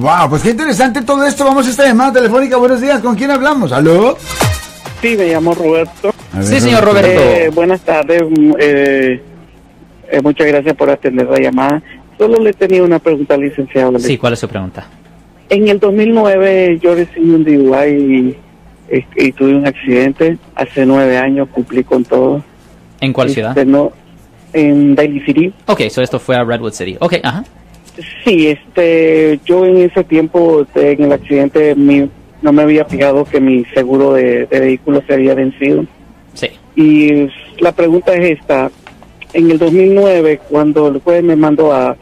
Wow, pues qué interesante todo esto. Vamos a esta llamada telefónica. Buenos días, ¿con quién hablamos? ¿Aló? Sí, me llamo Roberto. Sí, señor Roberto. Eh, buenas tardes. mm, eh, eh, muchas gracias por atender la llamada. Solo le tenía una pregunta al licenciado. Sí, ¿cuál es su pregunta? En el 2009 yo recibí un DUI y, y- y tuve un accidente. Hace nueve años cumplí con todo. ¿En cuál ciudad? Este, no, en Daly City. Ok, so esto fue a Redwood City. Ok, ajá. Sí, este, yo en ese tiempo, este, en el accidente, mi- no me había fijado que mi seguro de, de vehículo se había vencido. Sí. Y la pregunta es esta. En el 2009, cuando el juez me mandó a...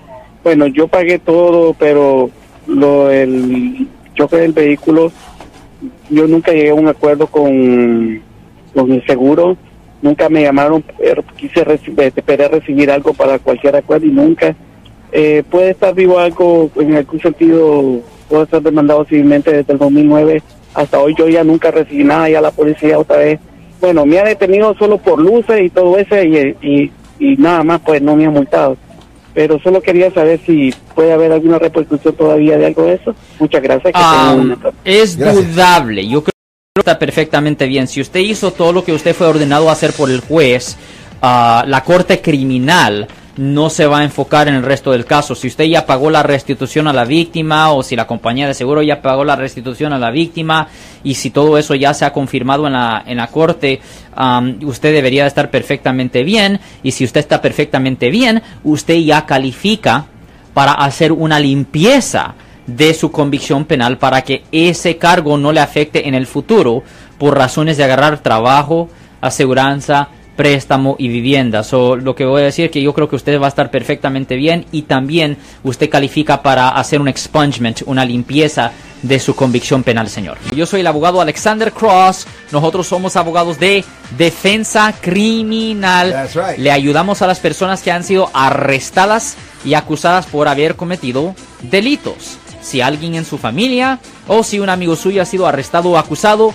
Bueno, yo pagué todo, pero lo el choque del vehículo, yo nunca llegué a un acuerdo con, con el seguro. Nunca me llamaron, pero quise recibir, esperé recibir algo para cualquier acuerdo y nunca. Eh, ¿Puede estar vivo algo en algún sentido? ¿Puedo ser demandado civilmente desde el 2009 hasta hoy? Yo ya nunca recibí nada, ya la policía otra vez bueno, me ha detenido solo por luces y todo eso y, y, y nada más, pues no me ha multado. Pero solo quería saber si puede haber alguna repercusión todavía de algo de eso. Muchas gracias. que Ah, una- es Gracias. dudable. Yo creo que está perfectamente bien. Si usted hizo todo lo que usted fue ordenado a hacer por el juez, ah, la corte criminal no se va a enfocar en el resto del caso. Si usted ya pagó la restitución a la víctima o si la compañía de seguro ya pagó la restitución a la víctima y si todo eso ya se ha confirmado en la, en la corte, usted debería estar perfectamente bien y si usted está perfectamente bien, usted ya califica para hacer una limpieza de su convicción penal para que ese cargo no le afecte en el futuro por razones de agarrar trabajo, aseguranza, préstamo y vivienda. So, lo que voy a decir es que yo creo que usted va a estar perfectamente bien y también usted califica para hacer un expungement, una limpieza de su convicción penal, señor. Yo soy el abogado Alexander Cross. Nosotros somos abogados de defensa criminal. That's right. Le ayudamos a las personas que han sido arrestadas y acusadas por haber cometido delitos. Si alguien en su familia o si un amigo suyo ha sido arrestado o acusado,